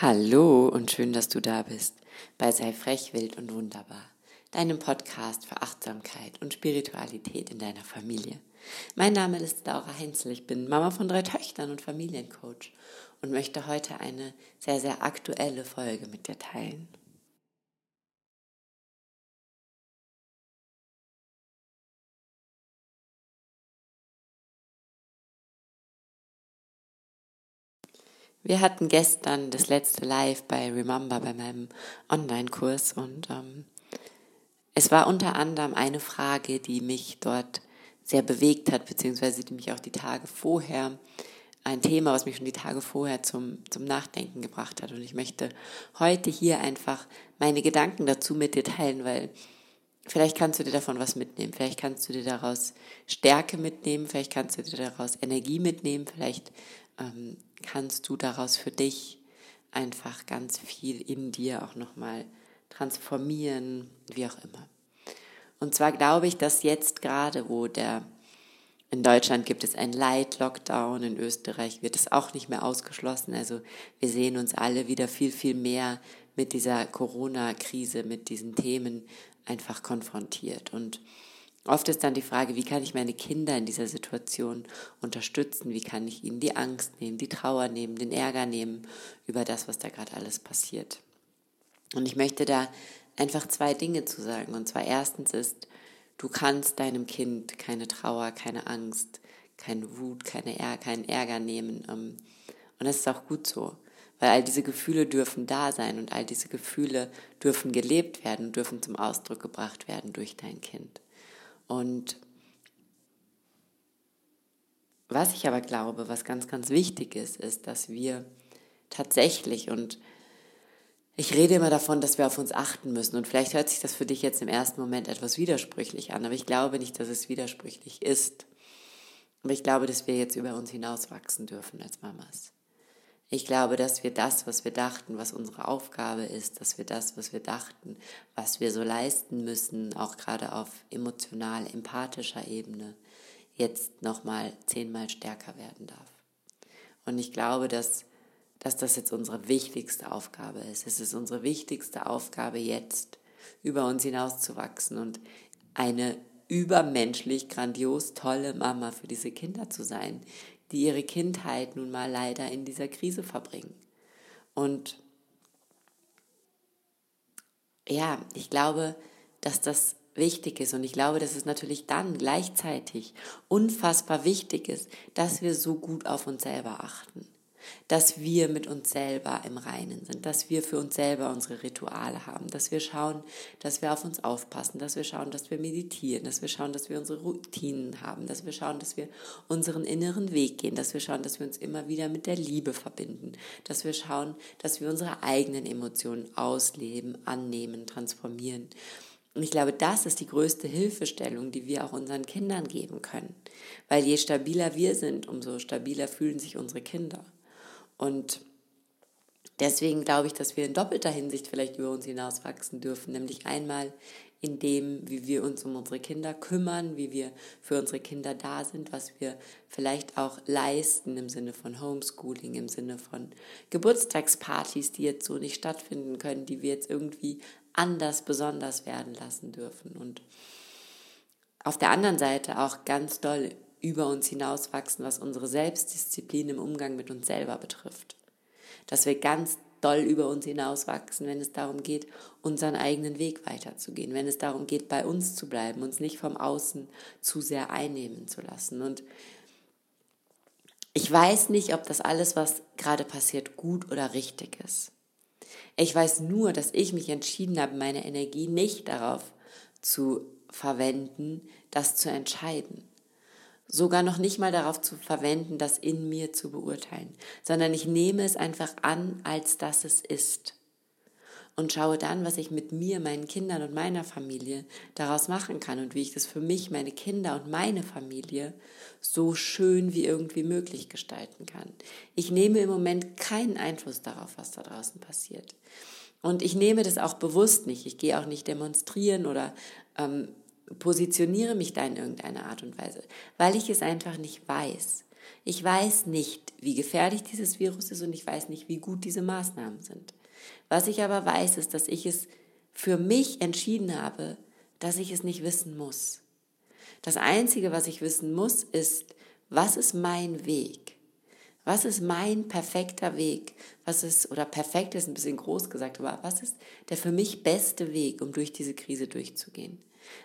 Hallo und schön, dass du da bist bei Sei frech, wild und wunderbar, deinem Podcast für Achtsamkeit und Spiritualität in deiner Familie. Mein Name ist Laura Heinzel, ich bin Mama von drei Töchtern und Familiencoach und möchte heute eine sehr, sehr aktuelle Folge mit dir teilen. Wir hatten gestern das letzte Live bei Remember, bei meinem Online-Kurs und ähm, es war unter anderem eine Frage, die mich dort sehr bewegt hat, beziehungsweise die mich auch die Tage vorher, ein Thema, was mich schon die Tage vorher zum, zum Nachdenken gebracht hat. Und ich möchte heute hier einfach meine Gedanken dazu mit dir teilen, weil vielleicht kannst du dir davon was mitnehmen, vielleicht kannst du dir daraus Stärke mitnehmen, vielleicht kannst du dir daraus Energie mitnehmen, vielleicht ähm, kannst du daraus für dich einfach ganz viel in dir auch nochmal transformieren, wie auch immer. Und zwar glaube ich, dass jetzt gerade, wo der in Deutschland gibt es einen Light Lockdown, in Österreich wird es auch nicht mehr ausgeschlossen. Also wir sehen uns alle wieder viel, viel mehr mit dieser Corona-Krise, mit diesen Themen einfach konfrontiert. Und Oft ist dann die Frage, wie kann ich meine Kinder in dieser Situation unterstützen? Wie kann ich ihnen die Angst nehmen, die Trauer nehmen, den Ärger nehmen über das, was da gerade alles passiert? Und ich möchte da einfach zwei Dinge zu sagen. Und zwar erstens ist, du kannst deinem Kind keine Trauer, keine Angst, keine Wut, keine Ärger, keinen Ärger nehmen. Ähm, und das ist auch gut so. Weil all diese Gefühle dürfen da sein und all diese Gefühle dürfen gelebt werden, dürfen zum Ausdruck gebracht werden durch dein Kind. Und was ich aber glaube, was ganz, ganz wichtig ist, ist, dass wir tatsächlich und ich rede immer davon, dass wir auf uns achten müssen. Und vielleicht hört sich das für dich jetzt im ersten Moment etwas widersprüchlich an, aber ich glaube nicht, dass es widersprüchlich ist. Aber ich glaube, dass wir jetzt über uns hinauswachsen dürfen als Mamas. Ich glaube, dass wir das, was wir dachten, was unsere Aufgabe ist, dass wir das, was wir dachten, was wir so leisten müssen, auch gerade auf emotional, empathischer Ebene, jetzt nochmal zehnmal stärker werden darf. Und ich glaube, dass, dass das jetzt unsere wichtigste Aufgabe ist. Es ist unsere wichtigste Aufgabe jetzt, über uns hinauszuwachsen und eine übermenschlich grandios tolle Mama für diese Kinder zu sein, die ihre Kindheit nun mal leider in dieser Krise verbringen. Und ja, ich glaube, dass das wichtig ist und ich glaube, dass es natürlich dann gleichzeitig unfassbar wichtig ist, dass wir so gut auf uns selber achten dass wir mit uns selber im Reinen sind, dass wir für uns selber unsere Rituale haben, dass wir schauen, dass wir auf uns aufpassen, dass wir schauen, dass wir meditieren, dass wir schauen, dass wir unsere Routinen haben, dass wir schauen, dass wir unseren inneren Weg gehen, dass wir schauen, dass wir uns immer wieder mit der Liebe verbinden, dass wir schauen, dass wir unsere eigenen Emotionen ausleben, annehmen, transformieren. Und ich glaube, das ist die größte Hilfestellung, die wir auch unseren Kindern geben können. Weil je stabiler wir sind, umso stabiler fühlen sich unsere Kinder. Und deswegen glaube ich, dass wir in doppelter Hinsicht vielleicht über uns hinaus wachsen dürfen, nämlich einmal in dem, wie wir uns um unsere Kinder kümmern, wie wir für unsere Kinder da sind, was wir vielleicht auch leisten im Sinne von Homeschooling, im Sinne von Geburtstagspartys, die jetzt so nicht stattfinden können, die wir jetzt irgendwie anders besonders werden lassen dürfen. Und auf der anderen Seite auch ganz doll über uns hinauswachsen, was unsere Selbstdisziplin im Umgang mit uns selber betrifft. Dass wir ganz doll über uns hinauswachsen, wenn es darum geht, unseren eigenen Weg weiterzugehen, wenn es darum geht, bei uns zu bleiben, uns nicht vom Außen zu sehr einnehmen zu lassen. Und ich weiß nicht, ob das alles, was gerade passiert, gut oder richtig ist. Ich weiß nur, dass ich mich entschieden habe, meine Energie nicht darauf zu verwenden, das zu entscheiden sogar noch nicht mal darauf zu verwenden, das in mir zu beurteilen, sondern ich nehme es einfach an, als dass es ist. Und schaue dann, was ich mit mir, meinen Kindern und meiner Familie daraus machen kann und wie ich das für mich, meine Kinder und meine Familie so schön wie irgendwie möglich gestalten kann. Ich nehme im Moment keinen Einfluss darauf, was da draußen passiert. Und ich nehme das auch bewusst nicht. Ich gehe auch nicht demonstrieren oder ähm, positioniere mich da in irgendeiner Art und Weise, weil ich es einfach nicht weiß. Ich weiß nicht, wie gefährlich dieses Virus ist und ich weiß nicht, wie gut diese Maßnahmen sind. Was ich aber weiß, ist, dass ich es für mich entschieden habe, dass ich es nicht wissen muss. Das Einzige, was ich wissen muss, ist, was ist mein Weg? Was ist mein perfekter Weg? Was ist, oder perfekt ist ein bisschen groß gesagt, aber was ist der für mich beste Weg, um durch diese Krise durchzugehen?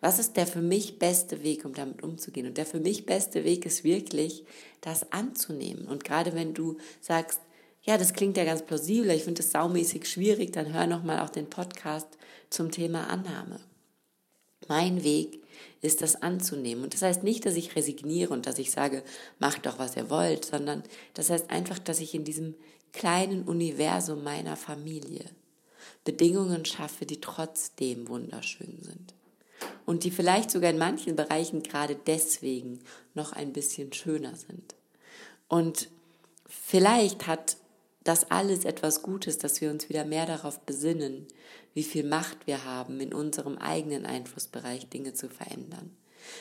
Was ist der für mich beste Weg, um damit umzugehen? Und der für mich beste Weg ist wirklich, das anzunehmen. Und gerade wenn du sagst, ja, das klingt ja ganz plausibel, ich finde es saumäßig schwierig, dann hör nochmal auch den Podcast zum Thema Annahme. Mein Weg ist das anzunehmen. Und das heißt nicht, dass ich resigniere und dass ich sage, macht doch, was ihr wollt, sondern das heißt einfach, dass ich in diesem kleinen Universum meiner Familie Bedingungen schaffe, die trotzdem wunderschön sind. Und die vielleicht sogar in manchen Bereichen gerade deswegen noch ein bisschen schöner sind. Und vielleicht hat das alles etwas Gutes, dass wir uns wieder mehr darauf besinnen, wie viel Macht wir haben, in unserem eigenen Einflussbereich Dinge zu verändern.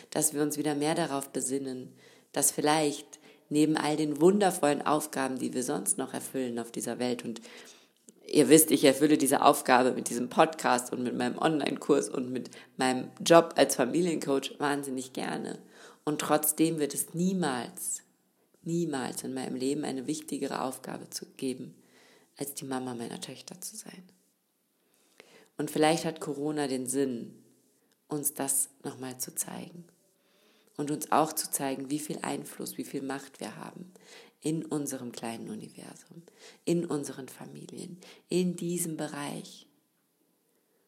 Dass wir uns wieder mehr darauf besinnen, dass vielleicht neben all den wundervollen Aufgaben, die wir sonst noch erfüllen auf dieser Welt und ihr wisst, ich erfülle diese Aufgabe mit diesem Podcast und mit meinem Online-Kurs und mit meinem Job als Familiencoach wahnsinnig gerne. Und trotzdem wird es niemals niemals in meinem Leben eine wichtigere Aufgabe zu geben, als die Mama meiner Töchter zu sein. Und vielleicht hat Corona den Sinn, uns das nochmal zu zeigen. Und uns auch zu zeigen, wie viel Einfluss, wie viel Macht wir haben in unserem kleinen Universum, in unseren Familien, in diesem Bereich.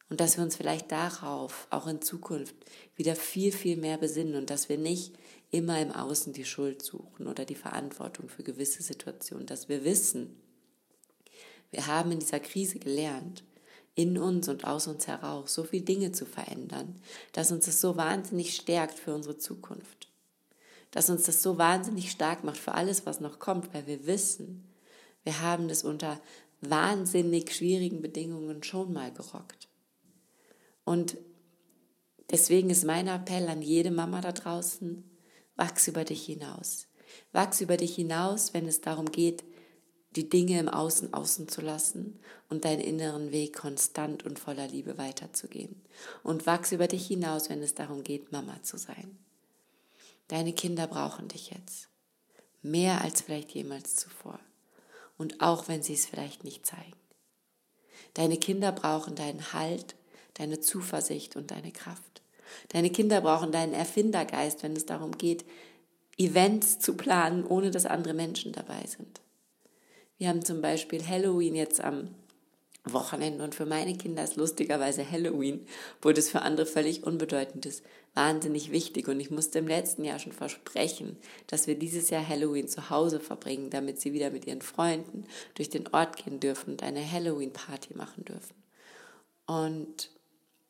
Und dass wir uns vielleicht darauf auch in Zukunft wieder viel, viel mehr besinnen und dass wir nicht immer im Außen die Schuld suchen oder die Verantwortung für gewisse Situationen, dass wir wissen, wir haben in dieser Krise gelernt, in uns und aus uns heraus so viele Dinge zu verändern, dass uns das so wahnsinnig stärkt für unsere Zukunft. Dass uns das so wahnsinnig stark macht für alles, was noch kommt, weil wir wissen, wir haben das unter wahnsinnig schwierigen Bedingungen schon mal gerockt. Und deswegen ist mein Appell an jede Mama da draußen, Wachs über dich hinaus. Wachs über dich hinaus, wenn es darum geht, die Dinge im Außen außen zu lassen und deinen inneren Weg konstant und voller Liebe weiterzugehen. Und wachs über dich hinaus, wenn es darum geht, Mama zu sein. Deine Kinder brauchen dich jetzt. Mehr als vielleicht jemals zuvor. Und auch wenn sie es vielleicht nicht zeigen. Deine Kinder brauchen deinen Halt, deine Zuversicht und deine Kraft. Deine Kinder brauchen deinen Erfindergeist, wenn es darum geht, Events zu planen, ohne dass andere Menschen dabei sind. Wir haben zum Beispiel Halloween jetzt am Wochenende und für meine Kinder ist lustigerweise Halloween, wo das für andere völlig unbedeutend ist, wahnsinnig wichtig. Und ich musste im letzten Jahr schon versprechen, dass wir dieses Jahr Halloween zu Hause verbringen, damit sie wieder mit ihren Freunden durch den Ort gehen dürfen und eine Halloween-Party machen dürfen. Und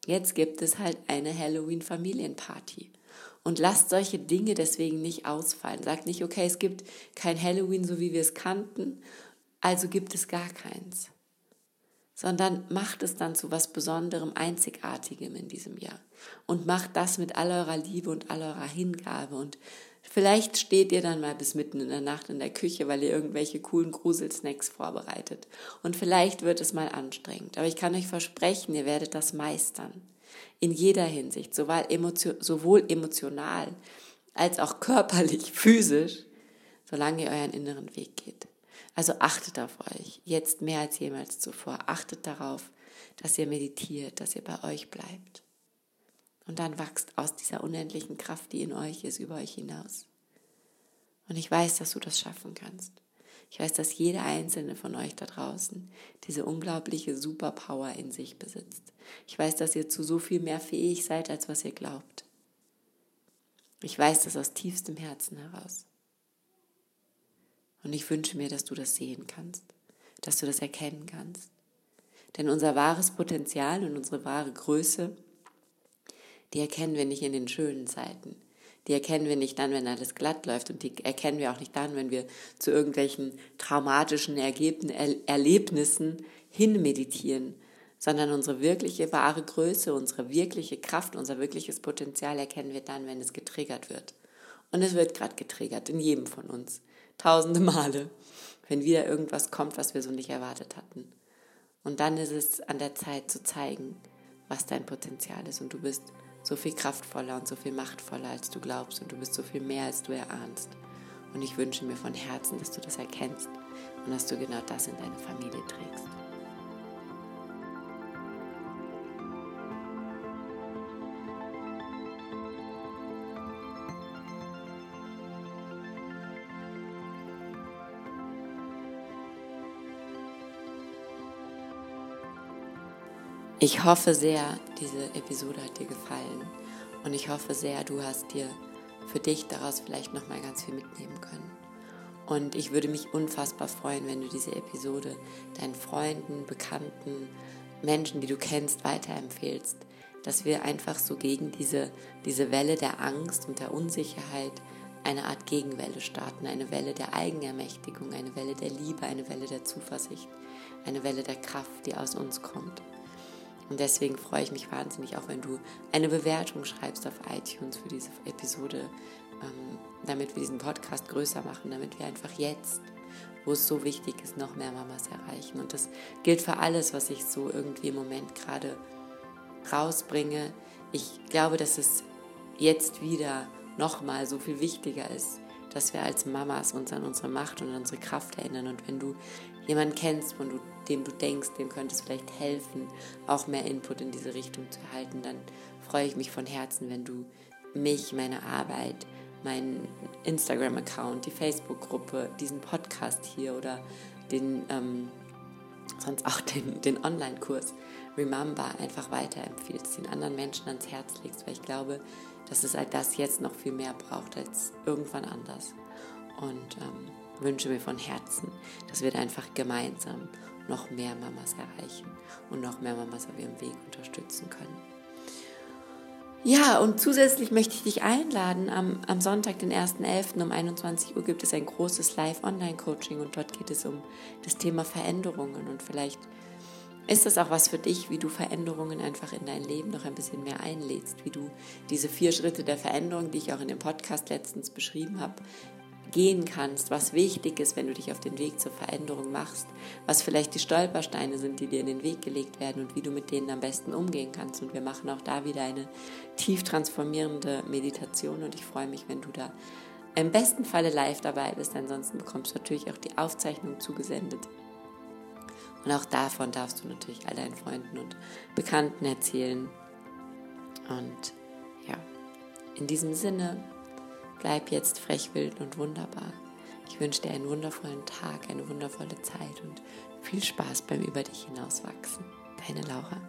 Jetzt gibt es halt eine Halloween-Familienparty. Und lasst solche Dinge deswegen nicht ausfallen. Sagt nicht, okay, es gibt kein Halloween, so wie wir es kannten, also gibt es gar keins. Sondern macht es dann zu was Besonderem, Einzigartigem in diesem Jahr. Und macht das mit all eurer Liebe und all eurer Hingabe und Vielleicht steht ihr dann mal bis mitten in der Nacht in der Küche, weil ihr irgendwelche coolen Gruselsnacks vorbereitet. Und vielleicht wird es mal anstrengend. Aber ich kann euch versprechen, ihr werdet das meistern. In jeder Hinsicht, sowohl, emotional als auch körperlich, physisch, solange ihr euren inneren Weg geht. Also achtet auf euch, jetzt mehr als jemals zuvor. Achtet darauf, dass ihr meditiert, dass ihr bei euch bleibt. Und dann wächst aus dieser unendlichen Kraft, die in euch ist, über euch hinaus. Und ich weiß, dass du das schaffen kannst. Ich weiß, dass jeder einzelne von euch da draußen diese unglaubliche Superpower in sich besitzt. Ich weiß, dass ihr zu so viel mehr fähig seid, als was ihr glaubt. Ich weiß das aus tiefstem Herzen heraus. Und ich wünsche mir, dass du das sehen kannst, dass du das erkennen kannst. Denn unser wahres Potenzial und unsere wahre Größe die erkennen wir nicht in den schönen Zeiten. Die erkennen wir nicht dann, wenn alles glatt läuft und die erkennen wir auch nicht dann, wenn wir zu irgendwelchen traumatischen Erlebnissen hinmeditieren, sondern unsere wirkliche wahre Größe, unsere wirkliche Kraft, unser wirkliches Potenzial erkennen wir dann, wenn es getriggert wird. Und es wird gerade getriggert in jedem von uns. Tausende Male, wenn wieder irgendwas kommt, was wir so nicht erwartet hatten. Und dann ist es an der Zeit zu zeigen, was dein Potenzial ist. Und du bist so viel kraftvoller und so viel machtvoller, als du glaubst. Und du bist so viel mehr, als du erahnst. Und ich wünsche mir von Herzen, dass du das erkennst und dass du genau das in deine Familie trägst. Ich hoffe sehr, diese Episode hat dir gefallen und ich hoffe sehr, du hast dir für dich daraus vielleicht noch mal ganz viel mitnehmen können. Und ich würde mich unfassbar freuen, wenn du diese Episode deinen Freunden, Bekannten, Menschen, die du kennst, weiterempfehlst, dass wir einfach so gegen diese, diese Welle der Angst und der Unsicherheit eine Art Gegenwelle starten, eine Welle der Eigenermächtigung, eine Welle der Liebe, eine Welle der Zuversicht, eine Welle der Kraft, die aus uns kommt. Und deswegen freue ich mich wahnsinnig, auch wenn du eine Bewertung schreibst auf iTunes für diese Episode, ähm, damit wir diesen Podcast größer machen, damit wir einfach jetzt, wo es so wichtig ist, noch mehr Mamas erreichen. Und das gilt für alles, was ich so irgendwie im Moment gerade rausbringe. Ich glaube, dass es jetzt wieder nochmal so viel wichtiger ist, dass wir als Mamas uns an unsere Macht und an unsere Kraft erinnern. Und wenn du jemanden kennst, von du, dem du denkst, dem könnte es vielleicht helfen, auch mehr Input in diese Richtung zu erhalten, dann freue ich mich von Herzen, wenn du mich, meine Arbeit, meinen Instagram-Account, die Facebook-Gruppe, diesen Podcast hier oder den, ähm, sonst auch den, den Online-Kurs Remember einfach weiterempfiehlst, den anderen Menschen ans Herz legst, weil ich glaube, dass es halt das jetzt noch viel mehr braucht als irgendwann anders. Und ähm, wünsche mir von Herzen, dass wir da einfach gemeinsam noch mehr Mamas erreichen und noch mehr Mamas auf ihrem Weg unterstützen können. Ja, und zusätzlich möchte ich dich einladen. Am, am Sonntag, den 1.11. um 21 Uhr gibt es ein großes Live-Online-Coaching und dort geht es um das Thema Veränderungen. Und vielleicht ist das auch was für dich, wie du Veränderungen einfach in dein Leben noch ein bisschen mehr einlädst, wie du diese vier Schritte der Veränderung, die ich auch in dem Podcast letztens beschrieben habe, gehen kannst, was wichtig ist, wenn du dich auf den Weg zur Veränderung machst, was vielleicht die Stolpersteine sind, die dir in den Weg gelegt werden und wie du mit denen am besten umgehen kannst. Und wir machen auch da wieder eine tief transformierende Meditation und ich freue mich, wenn du da im besten Falle live dabei bist. Ansonsten bekommst du natürlich auch die Aufzeichnung zugesendet. Und auch davon darfst du natürlich all deinen Freunden und Bekannten erzählen. Und ja, in diesem Sinne Bleib jetzt frech, wild und wunderbar. Ich wünsche dir einen wundervollen Tag, eine wundervolle Zeit und viel Spaß beim Über dich hinauswachsen. Deine Laura.